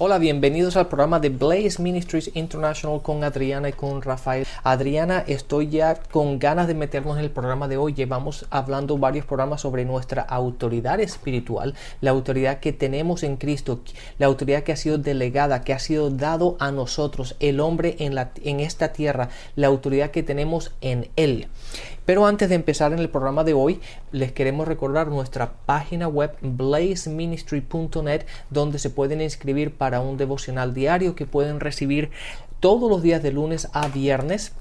Hola, bienvenidos al programa de Blaze Ministries International con Adriana y con Rafael. Adriana, estoy ya con ganas de meternos en el programa de hoy. Llevamos hablando varios programas sobre nuestra autoridad espiritual, la autoridad que tenemos en Cristo, la autoridad que ha sido delegada, que ha sido dado a nosotros, el hombre en, en esta tierra, la autoridad que tenemos en Él. Pero antes de empezar en el programa de hoy, les queremos recordar nuestra página web blazeministry.net donde se pueden inscribir para un devocional diario que pueden recibir todos los días de lunes a viernes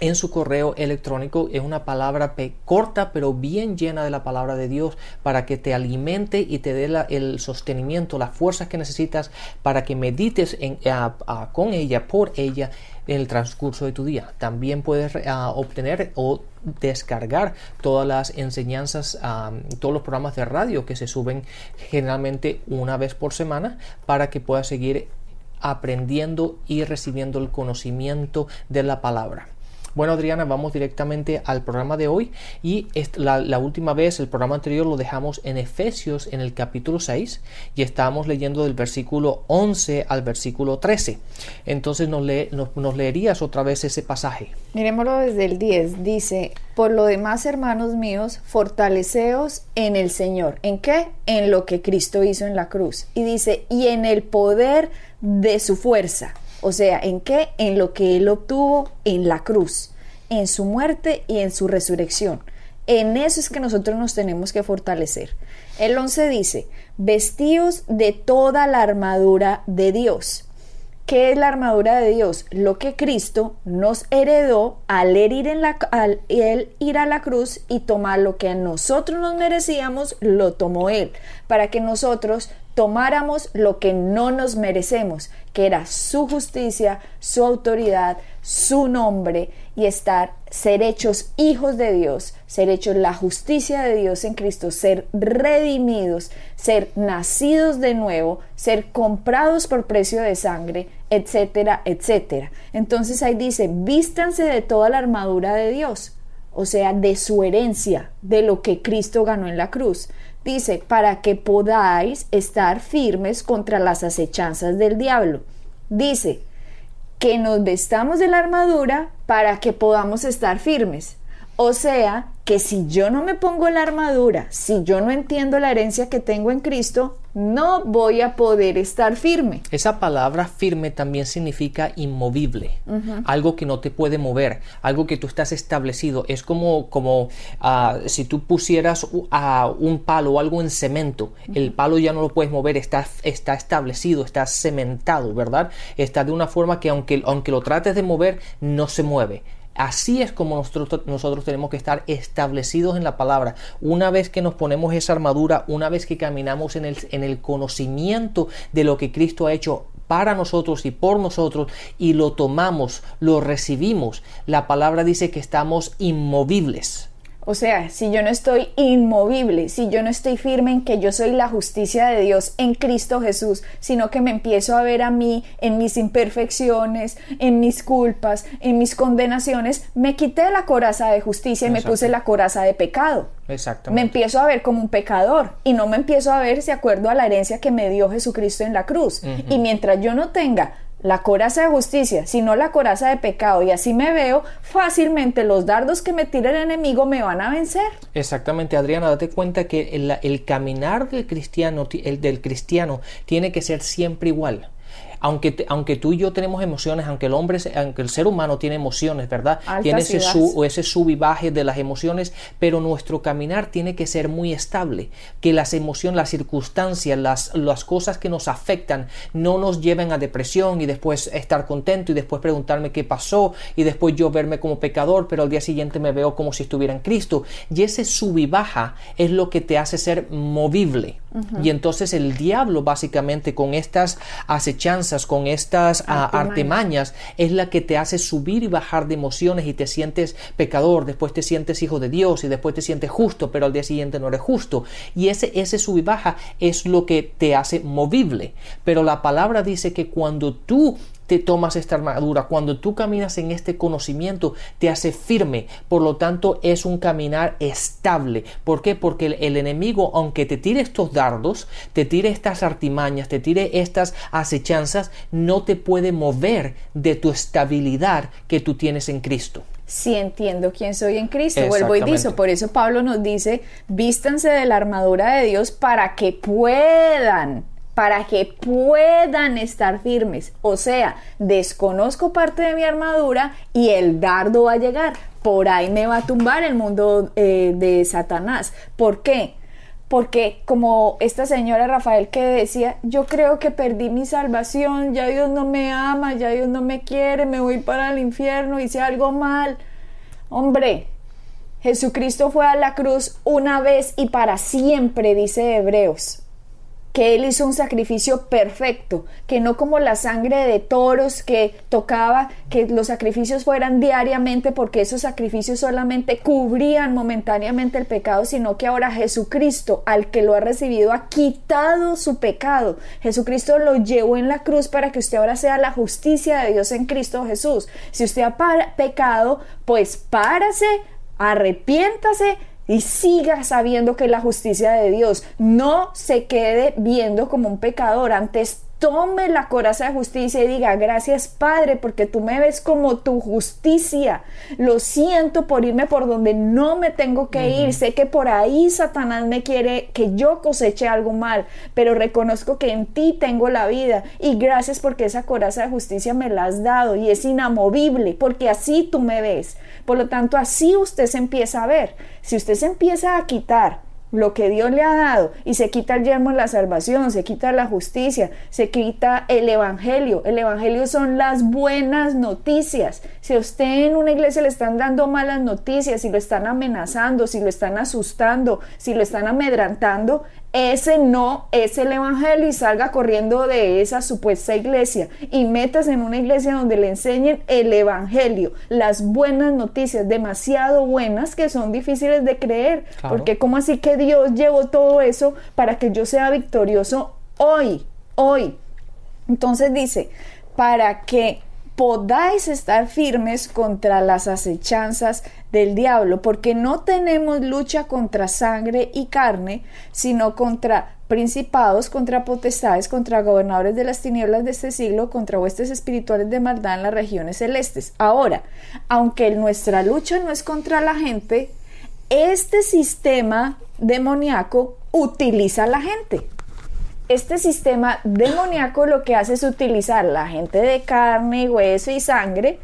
en su correo electrónico. Es una palabra corta pero bien llena de la palabra de Dios para que te alimente y te dé el sostenimiento, las fuerzas que necesitas para que medites con ella, por ella en el transcurso de tu día. También puedes ah, obtener o descargar todas las enseñanzas, ah, todos los programas de radio que se suben generalmente una vez por semana para que puedas seguir aprendiendo y recibiendo el conocimiento de la palabra. Bueno, Adriana, vamos directamente al programa de hoy y la, última vez, el programa anterior lo dejamos en Efesios en el capítulo 6 y estábamos leyendo del versículo 11 al versículo 13. Entonces nos, nos, leerías otra vez ese pasaje. Miremoslo desde el 10. Dice, por lo demás, hermanos míos, fortaleceos en el Señor. ¿En qué? En lo que Cristo hizo en la cruz. Y dice, y en el poder de su fuerza. O sea, ¿en qué? En lo que Él obtuvo en la cruz, en su muerte y en su resurrección. En eso es que nosotros nos tenemos que fortalecer. El 11 dice, vestíos de toda la armadura de Dios. ¿Qué es la armadura de Dios? Lo que Cristo nos heredó al ir, en la, al él ir a la cruz y tomar lo que a nosotros nos merecíamos, lo tomó Él, para que nosotros tomáramos lo que no nos merecemos, que era su justicia, su autoridad, su nombre y estar, ser hechos hijos de Dios, ser hechos la justicia de Dios en Cristo, ser redimidos, ser nacidos de nuevo, ser comprados por precio de sangre, etcétera, etcétera. Entonces ahí dice, vístanse de toda la armadura de Dios, o sea, de su herencia, de lo que Cristo ganó en la cruz. Dice, para que podáis estar firmes contra las acechanzas del diablo. Dice, que nos vestamos de la armadura para que podamos estar firmes. O sea, que si yo no me pongo la armadura, si yo no entiendo la herencia que tengo en Cristo, no voy a poder estar firme. Esa palabra firme también significa inmovible, algo que no te puede mover, algo que tú estás establecido. Es como, como ah, si tú pusieras un palo o algo en cemento, el palo ya no lo puedes mover, está, está establecido, está cementado, ¿verdad? Está de una forma que aunque, aunque lo trates de mover, no se mueve. Así es como nosotros, nosotros, tenemos que estar establecidos en la palabra. Una vez que nos ponemos esa armadura, una vez que caminamos en el, en el conocimiento de lo que Cristo ha hecho para nosotros y por nosotros y lo tomamos, lo recibimos, la palabra dice que estamos inmovibles. O sea, si yo no estoy inmovible, si yo no estoy firme en que yo soy la justicia de Dios en Cristo Jesús, sino que me empiezo a ver a mí en mis imperfecciones, en mis culpas, en mis condenaciones, me quité la coraza de justicia y me puse la coraza de pecado. Exactamente. Me empiezo a ver como un pecador y no me empiezo a ver de acuerdo a la herencia que me dio Jesucristo en la cruz. Y mientras yo no tenga la coraza de justicia, sino la coraza de pecado, y así me veo, fácilmente los dardos que me tira el enemigo me van a vencer. Exactamente, Adriana, date cuenta que el, caminar del cristiano, el del cristiano tiene que ser siempre igual aunque, aunque tú y yo tenemos emociones, aunque el hombre, aunque el ser humano tiene emociones, ¿verdad? tiene ese, su, ese sub y baje de las emociones, pero nuestro caminar tiene que ser muy estable, que las emociones, las circunstancias, las, las cosas que nos afectan no nos lleven a depresión y después estar contento y después preguntarme qué pasó y después yo verme como pecador, pero al día siguiente me veo como si estuviera en Cristo. Y ese sub y baja es lo que te hace ser movible. Y entonces el diablo básicamente con estas acechanzas, con estas ah, artimañas, es la que te hace subir y bajar de emociones y te sientes pecador, después te sientes hijo de Dios y después te sientes justo, pero al día siguiente no eres justo. Y ese, ese sub y baja es lo que te hace movible. Pero la palabra dice que cuando tú te tomas esta armadura, cuando tú caminas en este conocimiento, te hace firme. Por lo tanto, es un caminar estable. ¿Por qué? Porque el, enemigo, aunque te tire estos dardos, te tire estas artimañas, te tire estas acechanzas, no te puede mover de tu estabilidad que tú tienes en Cristo si entiendo quién soy en Cristo. Vuelvo y dice, por eso Pablo nos dice, vístanse de la armadura de Dios para que puedan para que puedan estar firmes. O sea, desconozco parte de mi armadura y el dardo va a llegar. Por ahí me va a tumbar el mundo eh, de Satanás. ¿Por qué? Porque como esta señora Rafael que decía, yo creo que perdí mi salvación, ya Dios no me ama, ya Dios no me quiere, me voy para el infierno, hice algo mal. Hombre, Jesucristo fue a la cruz una vez y para siempre, dice Hebreos que Él hizo un sacrificio perfecto, que no como la sangre de toros que tocaba, que los sacrificios fueran diariamente, porque esos sacrificios solamente cubrían momentáneamente el pecado, sino que ahora Jesucristo, al que lo ha recibido, ha quitado su pecado. Jesucristo lo llevó en la cruz para que usted ahora sea la justicia de Dios en Cristo Jesús. Si usted ha pecado, pues párase, arrepiéntase, y siga sabiendo que la justicia de Dios. No se quede viendo como un pecador. Antes tome la coraza de justicia y diga, gracias Padre, porque tú me ves como tu justicia. Lo siento por irme por donde no me tengo que ir. Sé que por ahí Satanás me quiere que yo coseche algo mal, pero reconozco que en ti tengo la vida. Y gracias porque esa coraza de justicia me la has dado y es inamovible, porque así tú me ves. Por lo tanto, así usted se empieza a ver. Si usted se empieza a quitar lo que Dios le ha dado y se quita el yermo la salvación, se quita la justicia, se quita el evangelio. El evangelio son las buenas noticias. Si a usted en una iglesia le están dando malas noticias, si lo están amenazando, si lo están asustando, si lo están amedrantando, ese no es el evangelio y salga corriendo de esa supuesta iglesia y metas en una iglesia donde le enseñen el evangelio, las buenas noticias, demasiado buenas que son difíciles de creer, porque como así que Dios llevó todo eso para que yo sea victorioso hoy, hoy. Entonces dice, para que podáis estar firmes contra las acechanzas del diablo, porque no tenemos lucha contra sangre y carne, sino contra principados, contra potestades, contra gobernadores de las tinieblas de este siglo, contra huestes espirituales de maldad en las regiones celestes. Ahora, aunque nuestra lucha no es contra la gente, este sistema demoníaco utiliza a la gente este sistema demoníaco lo que hace es utilizar la gente de carne, hueso y sangre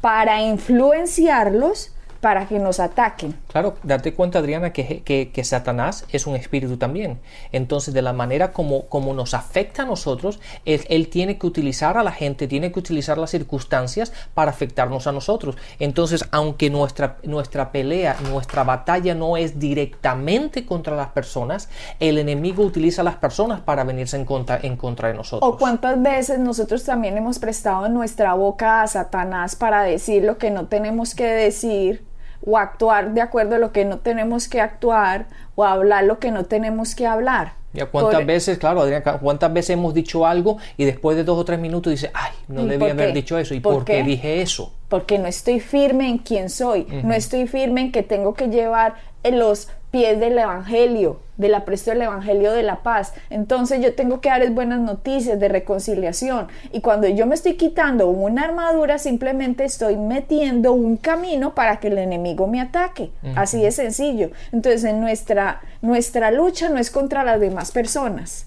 para influenciarlos para que nos ataquen. Claro, date cuenta, Adriana, que, que, Satanás es un espíritu también. Entonces, de la manera como, como nos afecta a nosotros, él, tiene que utilizar a la gente, tiene que utilizar las circunstancias para afectarnos a nosotros. Entonces, aunque nuestra, nuestra pelea, nuestra batalla no es directamente contra las personas, el enemigo utiliza a las personas para venirse en contra, en contra de nosotros. O cuántas veces nosotros también hemos prestado nuestra boca a Satanás para decir lo que no tenemos que decir o actuar de acuerdo a lo que no tenemos que actuar o hablar lo que no tenemos que hablar. Ya cuántas veces, claro, Adrián, cuántas veces hemos dicho algo y después de dos o tres minutos dice, ay, no debía haber dicho eso. ¿Y por, qué? dije eso? Porque no estoy firme en quién soy, no estoy firme en que tengo que llevar los pies del Evangelio, del apresto del Evangelio de la paz. Entonces yo tengo que darles buenas noticias de reconciliación. Y cuando yo me estoy quitando una armadura, simplemente estoy metiendo un camino para que el enemigo me ataque. Así de sencillo. Entonces en nuestra, nuestra lucha no es contra las demás personas.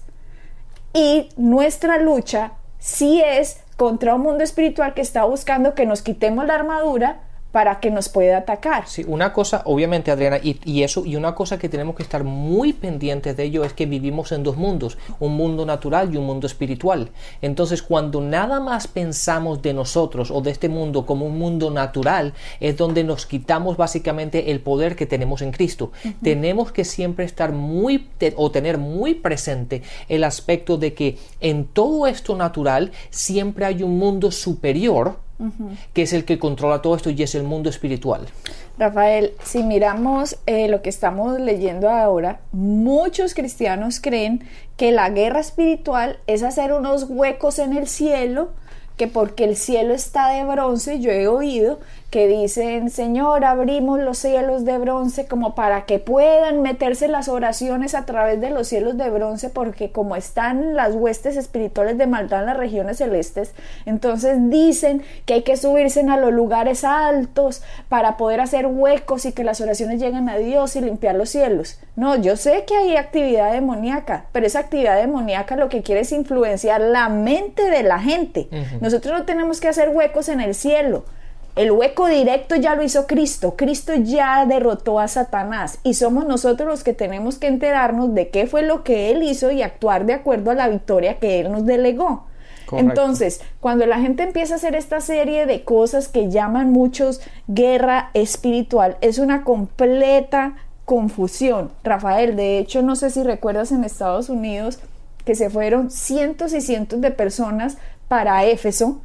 Y nuestra lucha sí es contra un mundo espiritual que está buscando que nos quitemos la armadura para que nos pueda atacar. Sí, una cosa, obviamente, Adriana, y, y, eso, y una cosa que tenemos que estar muy pendientes de ello es que vivimos en dos mundos, un mundo natural y un mundo espiritual. Entonces, cuando nada más pensamos de nosotros o de este mundo como un mundo natural, es donde nos quitamos básicamente el poder que tenemos en Cristo. Uh -huh. Tenemos que siempre estar muy o tener muy presente el aspecto de que en todo esto natural siempre hay un mundo superior Uh -huh. que es el que controla todo esto y es el mundo espiritual. Rafael, si miramos eh, lo que estamos leyendo ahora, muchos cristianos creen que la guerra espiritual es hacer unos huecos en el cielo, que porque el cielo está de bronce, yo he oído que dicen, Señor, abrimos los cielos de bronce como para que puedan meterse las oraciones a través de los cielos de bronce, porque como están las huestes espirituales de maldad en las regiones celestes, entonces dicen que hay que subirse a los lugares altos para poder hacer huecos y que las oraciones lleguen a Dios y limpiar los cielos. No, yo sé que hay actividad demoníaca, pero esa actividad demoníaca lo que quiere es influenciar la mente de la gente. Uh -huh. Nosotros no tenemos que hacer huecos en el cielo. El hueco directo ya lo hizo Cristo. Cristo ya derrotó a Satanás y somos nosotros los que tenemos que enterarnos de qué fue lo que Él hizo y actuar de acuerdo a la victoria que Él nos delegó. Correcto. Entonces, cuando la gente empieza a hacer esta serie de cosas que llaman muchos guerra espiritual, es una completa confusión. Rafael, de hecho, no sé si recuerdas en Estados Unidos que se fueron cientos y cientos de personas para Éfeso,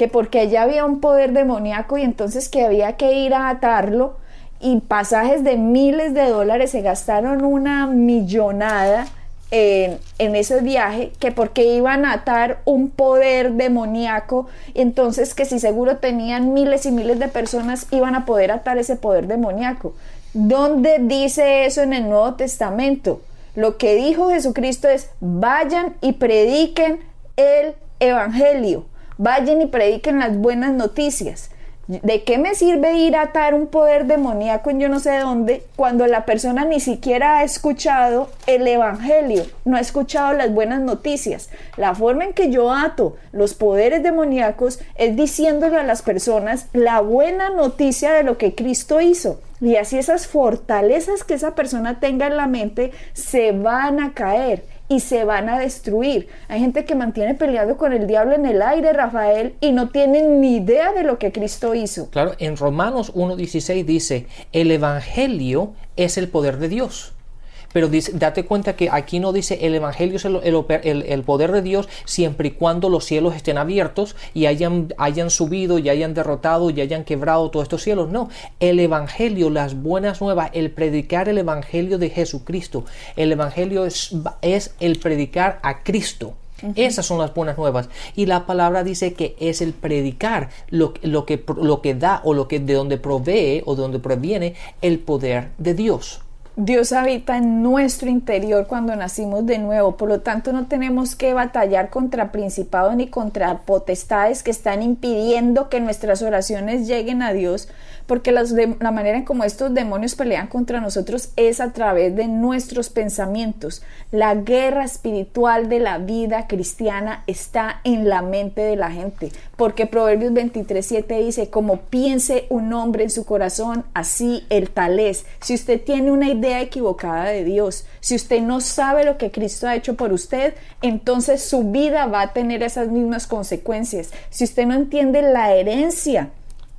que porque allá había un poder demoníaco y entonces que había que ir a atarlo y pasajes de miles de dólares se gastaron una millonada en, en, ese viaje que porque iban a atar un poder demoníaco entonces que si seguro tenían miles y miles de personas iban a poder atar ese poder demoníaco ¿dónde dice eso en el Nuevo Testamento? lo que dijo Jesucristo es vayan y prediquen el Evangelio vayan y prediquen las buenas noticias. ¿De qué me sirve ir a atar un poder demoníaco en yo no sé dónde cuando la persona ni siquiera ha escuchado el Evangelio, no ha escuchado las buenas noticias? La forma en que yo ato los poderes demoníacos es diciéndole a las personas la buena noticia de lo que Cristo hizo. Y así esas fortalezas que esa persona tenga en la mente se van a caer y se van a destruir. Hay gente que mantiene peleando con el diablo en el aire, Rafael, y no tienen ni idea de lo que Cristo hizo. Claro, en Romanos 1.16 dice, el Evangelio es el poder de Dios. Pero dice, date cuenta que aquí no dice el Evangelio es el, el, el, poder de Dios siempre y cuando los cielos estén abiertos y hayan, hayan subido y hayan derrotado y hayan quebrado todos estos cielos. No, el Evangelio, las buenas nuevas, el predicar el Evangelio de Jesucristo. El Evangelio es, es el predicar a Cristo. Uh -huh. Esas son las buenas nuevas. Y la palabra dice que es el predicar lo, lo, que, lo que da o lo que de donde provee o de donde proviene el poder de Dios. Dios habita en nuestro interior cuando nacimos de nuevo, por lo tanto no tenemos que batallar contra principados ni contra potestades que están impidiendo que nuestras oraciones lleguen a Dios, porque la manera en como estos demonios pelean contra nosotros es a través de nuestros pensamientos. La guerra espiritual de la vida cristiana está en la mente de la gente, porque Proverbios 23:7 dice, como piense un hombre en su corazón, así el tal es. Si usted tiene una idea equivocada de Dios, si usted no sabe lo que Cristo ha hecho por usted, entonces su vida va a tener esas mismas consecuencias. Si usted no entiende la herencia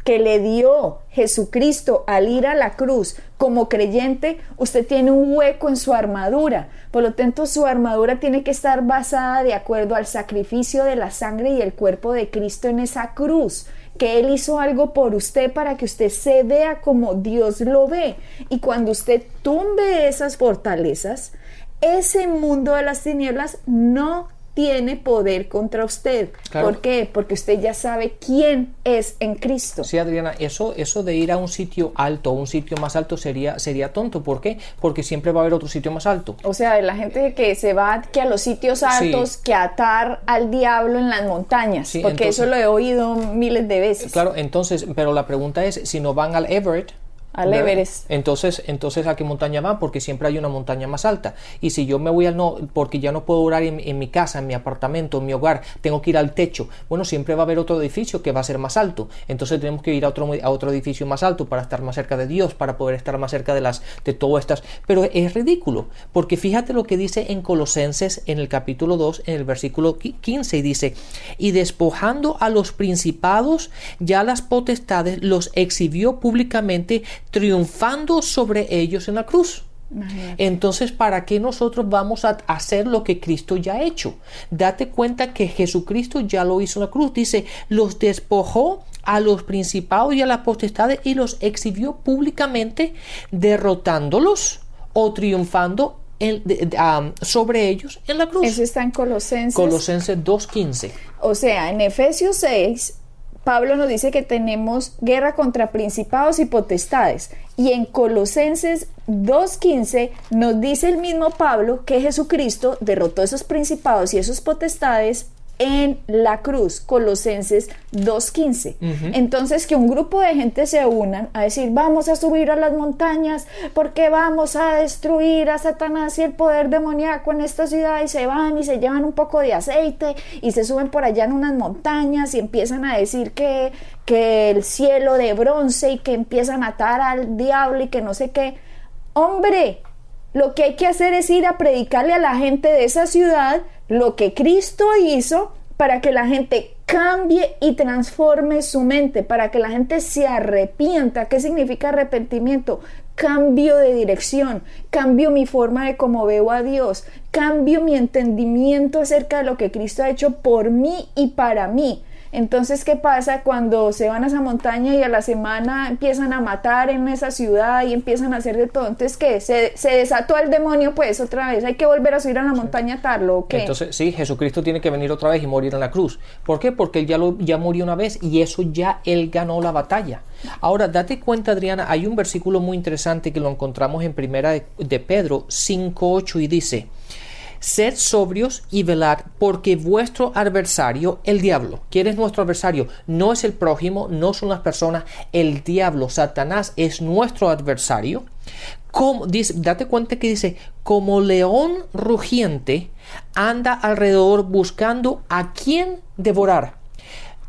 que le dio Jesucristo al ir a la cruz como creyente, usted tiene un hueco en su armadura. Por lo tanto, su armadura tiene que estar basada de acuerdo al sacrificio de la sangre y el cuerpo de Cristo en esa cruz que Él hizo algo por usted para que usted se vea como Dios lo ve. Y cuando usted tumbe esas fortalezas, ese mundo de las tinieblas no tiene poder contra usted. Claro. ¿Por qué? Porque usted ya sabe quién es en Cristo. Sí, Adriana, eso, eso de ir a un sitio alto, un sitio más alto sería, sería tonto. ¿Por qué? Porque siempre va a haber otro sitio más alto. O sea, la gente que se va que a los sitios altos, sí. que atar al diablo en las montañas. Sí, porque entonces, eso lo he oído miles de veces. Claro, entonces, pero la pregunta es, si no van al Everett, Al Everest. Entonces, entonces, ¿a qué montaña van? Porque siempre hay una montaña más alta. Y si yo me voy al no, porque ya no puedo orar en, mi casa, en mi apartamento, en mi hogar, tengo que ir al techo. Bueno, siempre va a haber otro edificio que va a ser más alto. Entonces tenemos que ir a otro, a otro edificio más alto para estar más cerca de Dios, para poder estar más cerca de las, de todas estas. Pero es ridículo, porque fíjate lo que dice en Colosenses en el capítulo 2, en el versículo 15, y dice, y despojando a los principados, ya las potestades los exhibió públicamente triunfando sobre ellos en la cruz. Entonces, ¿para qué nosotros vamos a hacer lo que Cristo ya ha hecho? Date cuenta que Jesucristo ya lo hizo en la cruz. Dice, los despojó a los principados y a las potestades y los exhibió públicamente, derrotándolos o triunfando sobre ellos en la cruz. Eso está en Colosenses. Colosenses 2.15. O sea, en Efesios 6 Pablo nos dice que tenemos guerra contra principados y potestades. Y en Colosenses 2.15 nos dice el mismo Pablo que Jesucristo derrotó esos principados y esos potestades en la cruz, Colosenses 2.15. Entonces, que un grupo de gente se unan a decir, vamos a subir a las montañas porque vamos a destruir a Satanás y el poder demoníaco en esta ciudad y se van y se llevan un poco de aceite y se suben por allá en unas montañas y empiezan a decir que, que el cielo de bronce y que empiezan a atar al diablo y que no sé qué. Hombre, lo que hay que hacer es ir a predicarle a la gente de esa ciudad lo que Cristo hizo para que la gente cambie y transforme su mente, para que la gente se arrepienta. ¿Qué significa arrepentimiento? Cambio de dirección, cambio mi forma de cómo veo a Dios, cambio mi entendimiento acerca de lo que Cristo ha hecho por mí y para mí. Entonces, ¿qué pasa cuando se van a esa montaña y a la semana empiezan a matar en esa ciudad y empiezan a hacer de todo? Entonces, ¿qué? ¿Se, desató el demonio pues otra vez? ¿Hay que volver a subir a la montaña a atarlo o qué? Entonces, sí, Jesucristo tiene que venir otra vez y morir en la cruz. ¿Por qué? Porque él ya, lo, ya murió una vez y eso ya él ganó la batalla. Ahora, date cuenta, Adriana, hay un versículo muy interesante que lo encontramos en primera de, de Pedro 5.8 y dice... Sed sobrios y velad, porque vuestro adversario, el diablo, ¿quién es nuestro adversario? No es el prójimo, no son las personas, el diablo, Satanás es nuestro adversario. Como, dice, date cuenta que dice, como león rugiente, anda alrededor buscando a quien devorar.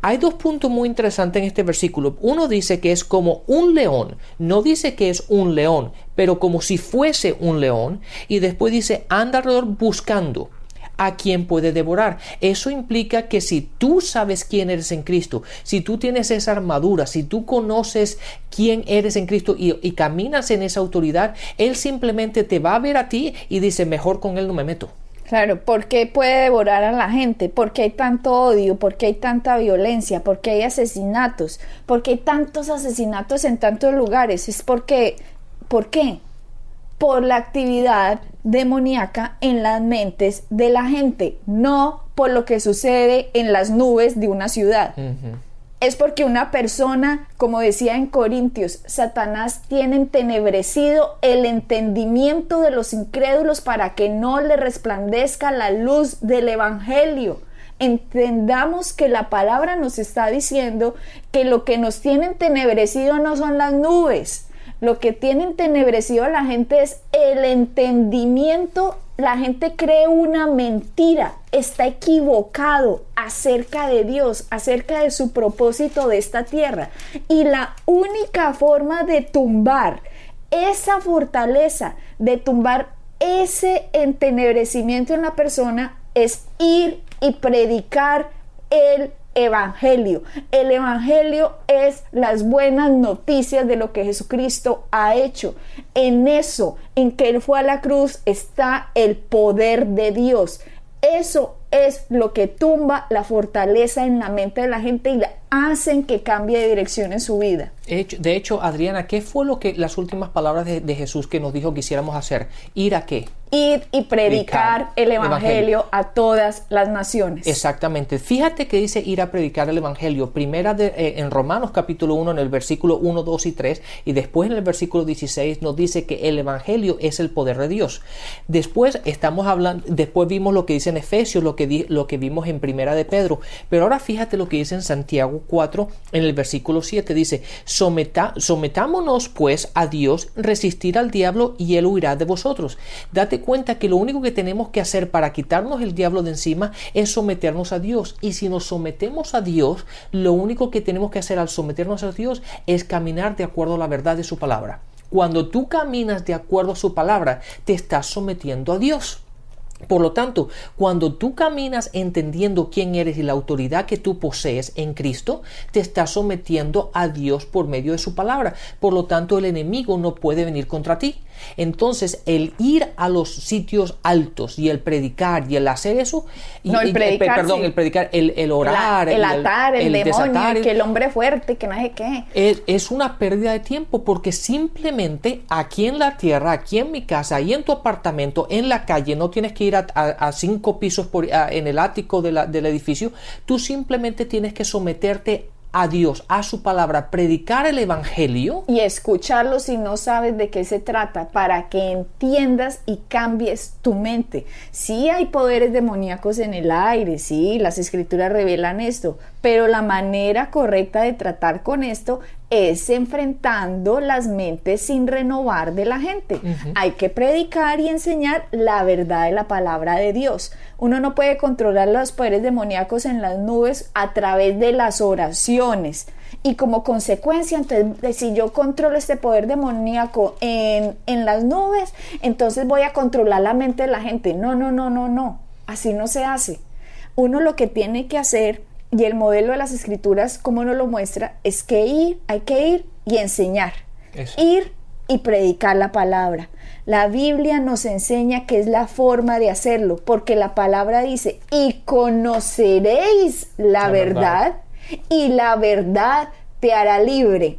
Hay dos puntos muy interesantes en este versículo. Uno dice que es como un león, no dice que es un león, pero como si fuese un león. Y después dice, anda alrededor buscando a quien puede devorar. Eso implica que si tú sabes quién eres en Cristo, si tú tienes esa armadura, si tú conoces quién eres en Cristo y, y, caminas en esa autoridad, Él simplemente te va a ver a ti y dice, mejor con Él no me meto. Claro, ¿por qué puede devorar a la gente? ¿Por qué hay tanto odio? ¿Por qué hay tanta violencia? ¿Por qué hay asesinatos? ¿Por qué hay tantos asesinatos en tantos lugares? Es porque, ¿por qué? Por la actividad demoníaca en las mentes de la gente, no por lo que sucede en las nubes de una ciudad es porque una persona, como decía en Corintios, Satanás tiene entenebrecido el entendimiento de los incrédulos para que no le resplandezca la luz del Evangelio. Entendamos que la palabra nos está diciendo que lo que nos tiene entenebrecido no son las nubes, lo que tiene entenebrecido a la gente es el entendimiento la gente cree una mentira, está equivocado acerca de Dios, acerca de su propósito de esta tierra. Y la única forma de tumbar esa fortaleza, de tumbar ese entenebrecimiento en la persona, es ir y predicar el evangelio. El evangelio es las buenas noticias de lo que Jesucristo ha hecho. En eso, en que Él fue a la cruz, está el poder de Dios. Eso es lo que tumba la fortaleza en la mente de la gente y la hacen que cambie de dirección en su vida. De hecho, Adriana, ¿qué fue lo que las últimas palabras de, Jesús que nos dijo que quisiéramos hacer? ¿Ir a qué? Ir y predicar, el evangelio, a todas las naciones. Exactamente. Fíjate que dice ir a predicar el evangelio. Primera de, eh, en Romanos capítulo 1, en el versículo 1, 2 y 3, y después en el versículo 16 nos dice que el evangelio es el poder de Dios. Después estamos hablando, después vimos lo que dice en Efesios, lo que, lo que vimos en Primera de Pedro, pero ahora fíjate lo que dice en Santiago 4 en el versículo 7 dice, sometámonos pues a Dios, resistir al diablo y él huirá de vosotros. Date cuenta que lo único que tenemos que hacer para quitarnos el diablo de encima es someternos a Dios. Y si nos sometemos a Dios, lo único que tenemos que hacer al someternos a Dios es caminar de acuerdo a la verdad de su palabra. Cuando tú caminas de acuerdo a su palabra, te estás sometiendo a Dios. Por lo tanto, cuando tú caminas entendiendo quién eres y la autoridad que tú posees en Cristo, te estás sometiendo a Dios por medio de su palabra. Por lo tanto, el enemigo no puede venir contra ti. Entonces, el ir a los sitios altos y el predicar y el hacer eso, no, el predicar, perdón, el predicar, el, orar, el, atar, el, demonio, que el hombre fuerte, que no sé qué. Es, es, una pérdida de tiempo porque simplemente aquí en la tierra, aquí en mi casa, ahí en tu apartamento, en la calle, no tienes que ir a, cinco pisos en el ático del edificio, tú simplemente tienes que someterte a Dios, a su palabra, predicar el Evangelio. Y escucharlo si no sabes de qué se trata, para que entiendas y cambies tu mente. Sí hay poderes demoníacos en el aire, sí, las escrituras revelan esto, pero la manera correcta de tratar con esto es enfrentando las mentes sin renovar de la gente. Hay que predicar y enseñar la verdad de la palabra de Dios. Uno no puede controlar los poderes demoníacos en las nubes a través de las oraciones. Y como consecuencia, entonces, si yo controlo este poder demoníaco en, en las nubes, entonces voy a controlar la mente de la gente. No, no, no, no, no. Así no se hace. Uno lo que tiene que hacer y el modelo de las escrituras, como nos lo muestra, es que ir, hay que ir y enseñar. Ir y predicar la palabra. La Biblia nos enseña que es la forma de hacerlo, porque la palabra dice, y conoceréis la, verdad, y la verdad te hará libre.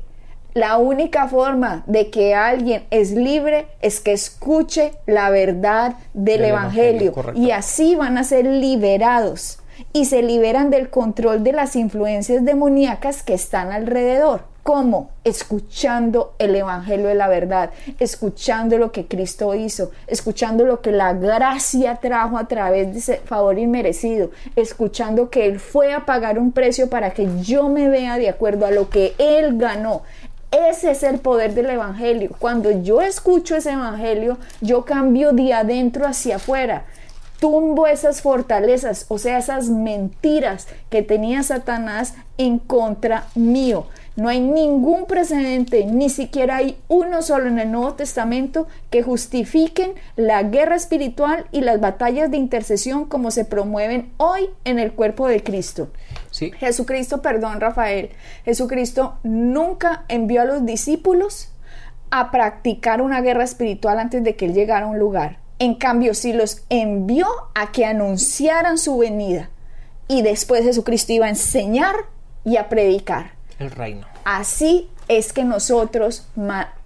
La única forma de que alguien es libre es que escuche la verdad del, Evangelio y así van a ser liberados y se liberan del control de las influencias demoníacas que están alrededor. ¿Cómo? Escuchando el Evangelio de la verdad, escuchando lo que Cristo hizo, escuchando lo que la gracia trajo a través de ese favor inmerecido, escuchando que Él fue a pagar un precio para que yo me vea de acuerdo a lo que Él ganó. Ese es el poder del Evangelio. Cuando yo escucho ese Evangelio, yo cambio de adentro hacia afuera tumbo esas fortalezas, o sea, esas mentiras que tenía Satanás en contra mío. No hay ningún precedente, ni siquiera hay uno solo en el Nuevo Testamento que justifiquen la guerra espiritual y las batallas de intercesión como se promueven hoy en el cuerpo de Cristo. Sí. Jesucristo, perdón Rafael, Jesucristo nunca envió a los discípulos a practicar una guerra espiritual antes de que él llegara a un lugar. En cambio, si los envió a que anunciaran su venida y después Jesucristo iba a enseñar y a predicar. El reino. Así es que nosotros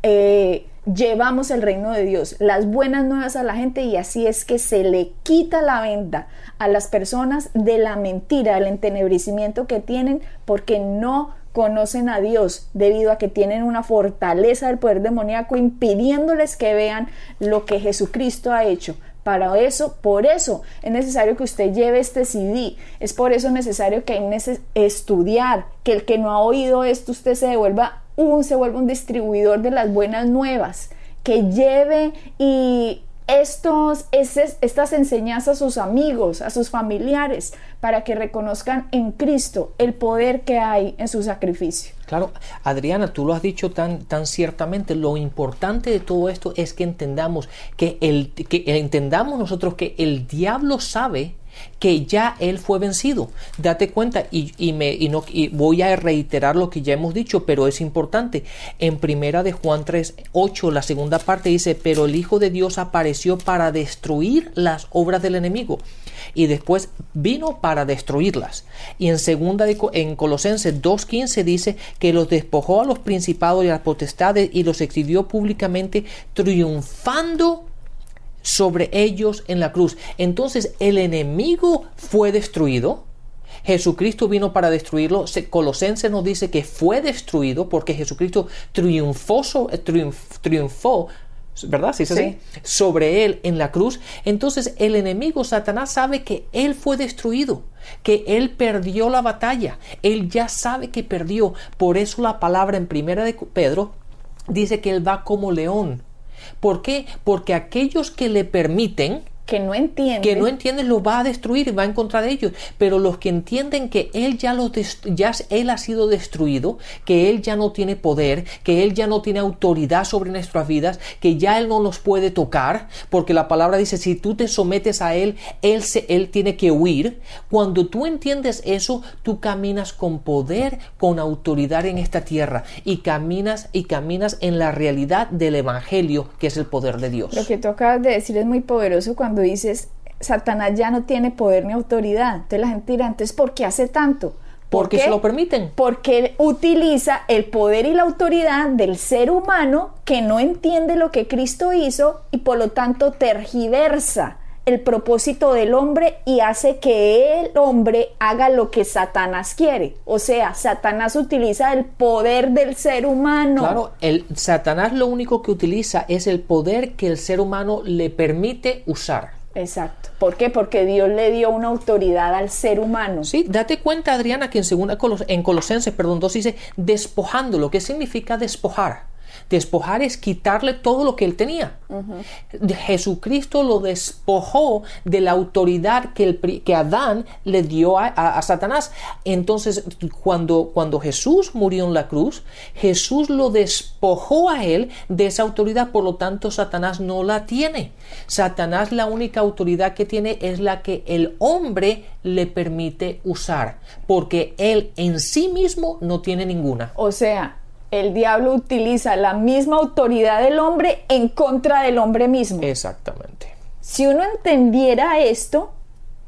eh, llevamos el reino de Dios, las buenas nuevas a la gente y así es que se le quita la venda a las personas de la mentira, del entenebrecimiento que tienen porque no conocen a Dios debido a que tienen una fortaleza del poder demoníaco impidiéndoles que vean lo que Jesucristo ha hecho. Para eso, por eso es necesario que usted lleve este CD. Es por eso necesario que estudiar, que el que no ha oído esto usted se devuelva un se vuelva un distribuidor de las buenas nuevas, que lleve y estos, estas enseñanzas a sus amigos, a sus familiares, para que reconozcan en Cristo el poder que hay en su sacrificio. Claro, Adriana, tú lo has dicho tan, tan ciertamente. Lo importante de todo esto es que entendamos que, el, que entendamos nosotros que el diablo sabe que ya él fue vencido. Date cuenta y, me, y no, voy a reiterar lo que ya hemos dicho, pero es importante. En primera de Juan 3, 8, la segunda parte dice, pero el Hijo de Dios apareció para destruir las obras del enemigo y después vino para destruirlas. Y en segunda de, en Colosenses 2.15 dice que los despojó a los principados y a las potestades y los exhibió públicamente triunfando sobre ellos en la cruz. Entonces el enemigo fue destruido. Jesucristo vino para destruirlo. Colosense nos dice que fue destruido porque Jesucristo triunfó, triunfó ¿verdad? ¿Sí, así? Sobre él en la cruz. Entonces el enemigo Satanás sabe que él fue destruido, que él perdió la batalla. Él ya sabe que perdió. Por eso la palabra en primera de Pedro dice que él va como león. ¿Por qué? Porque aquellos que le permiten, que no entienden. Que no entienden lo va a destruir y va en contra de ellos. Pero los que entienden que él ya, lo ya él ha sido destruido, que él ya no tiene poder, que él ya no tiene autoridad sobre nuestras vidas, que ya él no nos puede tocar, porque la palabra dice, si tú te sometes a él, él, se, él tiene que huir. Cuando tú entiendes eso, tú caminas con poder, con autoridad en esta tierra y caminas y caminas en la realidad del evangelio, que es el poder de Dios. Lo que tú acabas de decir es muy poderoso cuando dices, Satanás ya no tiene poder ni autoridad. Entonces la gente dirá, entonces, ¿por qué hace tanto? porque se lo permiten. Porque él utiliza el poder y la autoridad del ser humano que no entiende lo que Cristo hizo y por lo tanto tergiversa el propósito del hombre y hace que el hombre haga lo que Satanás quiere. O sea, Satanás utiliza el poder del ser humano. Claro, el Satanás lo único que utiliza es el poder que el ser humano le permite usar. Exacto. ¿Por qué? Porque Dios le dio una autoridad al ser humano. Sí, date cuenta, Adriana, que en, segunda en Colosenses, perdón, 2 dice despojándolo. ¿Qué significa despojar? Despojar es quitarle todo lo que él tenía. Jesucristo lo despojó de la autoridad que, el, que Adán le dio a, Satanás. Entonces, cuando, cuando Jesús murió en la cruz, Jesús lo despojó a él de esa autoridad, por lo tanto Satanás no la tiene. Satanás la única autoridad que tiene es la que el hombre le permite usar, porque él en sí mismo no tiene ninguna. O sea, el diablo utiliza la misma autoridad del hombre en contra del hombre mismo. Exactamente. Si uno entendiera esto,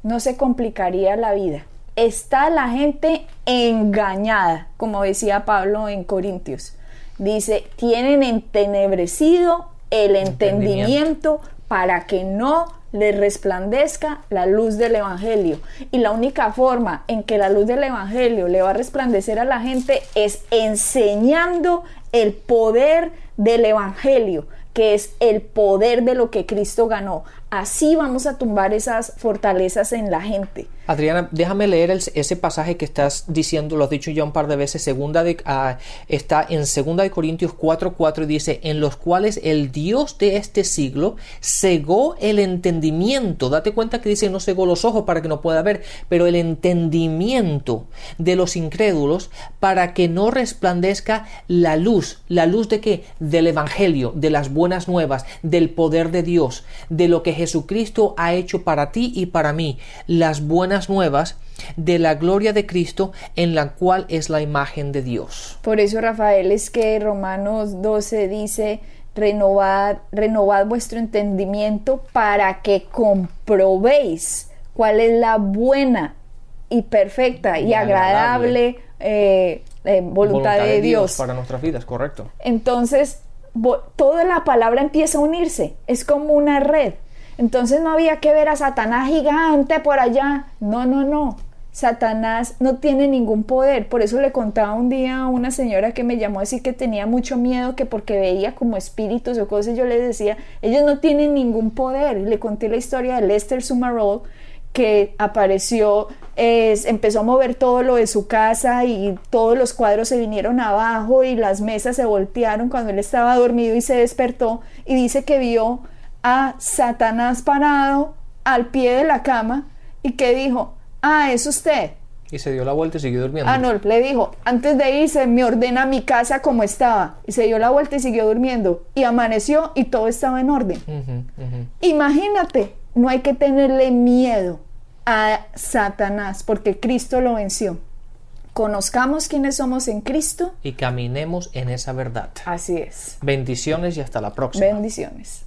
no se complicaría la vida. Está la gente engañada, como decía Pablo en Corintios. Dice, tienen entenebrecido el entendimiento para que no le resplandezca la luz del Evangelio. Y la única forma en que la luz del Evangelio le va a resplandecer a la gente es enseñando el poder del Evangelio, que es el poder de lo que Cristo ganó. Así vamos a tumbar esas fortalezas en la gente. Adriana, déjame leer ese pasaje que estás diciendo, lo has dicho ya un par de veces, segunda de, ah, está en segunda de Corintios 4, 4 y dice, en los cuales el Dios de este siglo cegó el entendimiento, date cuenta que dice no cegó los ojos para que no pueda ver, pero el entendimiento de los incrédulos para que no resplandezca la luz, la luz de qué? Del Evangelio, de las buenas nuevas, del poder de Dios, de lo que Jesucristo ha hecho para ti y para mí, las buenas nuevas de la gloria de Cristo en la cual es la imagen de Dios. Por eso, Rafael, es que Romanos 12 dice, renovad, renovad vuestro entendimiento para que comprobéis cuál es la buena y perfecta y, agradable, eh, eh, voluntad, de, Dios. para nuestras vidas, correcto. Entonces, toda la palabra empieza a unirse, es como una red. Entonces no había que ver a Satanás gigante por allá. No, no, no. Satanás no tiene ningún poder. Por eso le contaba un día a una señora que me llamó a decir que tenía mucho miedo, que porque veía como espíritus o cosas, yo le decía, ellos no tienen ningún poder. Le conté la historia de Lester Summerall, que apareció, empezó a mover todo lo de su casa y todos los cuadros se vinieron abajo y las mesas se voltearon cuando él estaba dormido y se despertó y dice que vio a Satanás parado al pie de la cama y que dijo, ah, es usted. Y se dio la vuelta y siguió durmiendo. Ah, no, le dijo, antes de irse me ordena mi casa como estaba. Y se dio la vuelta y siguió durmiendo. Y amaneció y todo estaba en orden. Imagínate, no hay que tenerle miedo a Satanás porque Cristo lo venció. Conozcamos quiénes somos en Cristo. Y caminemos en esa verdad. Así es. Bendiciones y hasta la próxima. Bendiciones.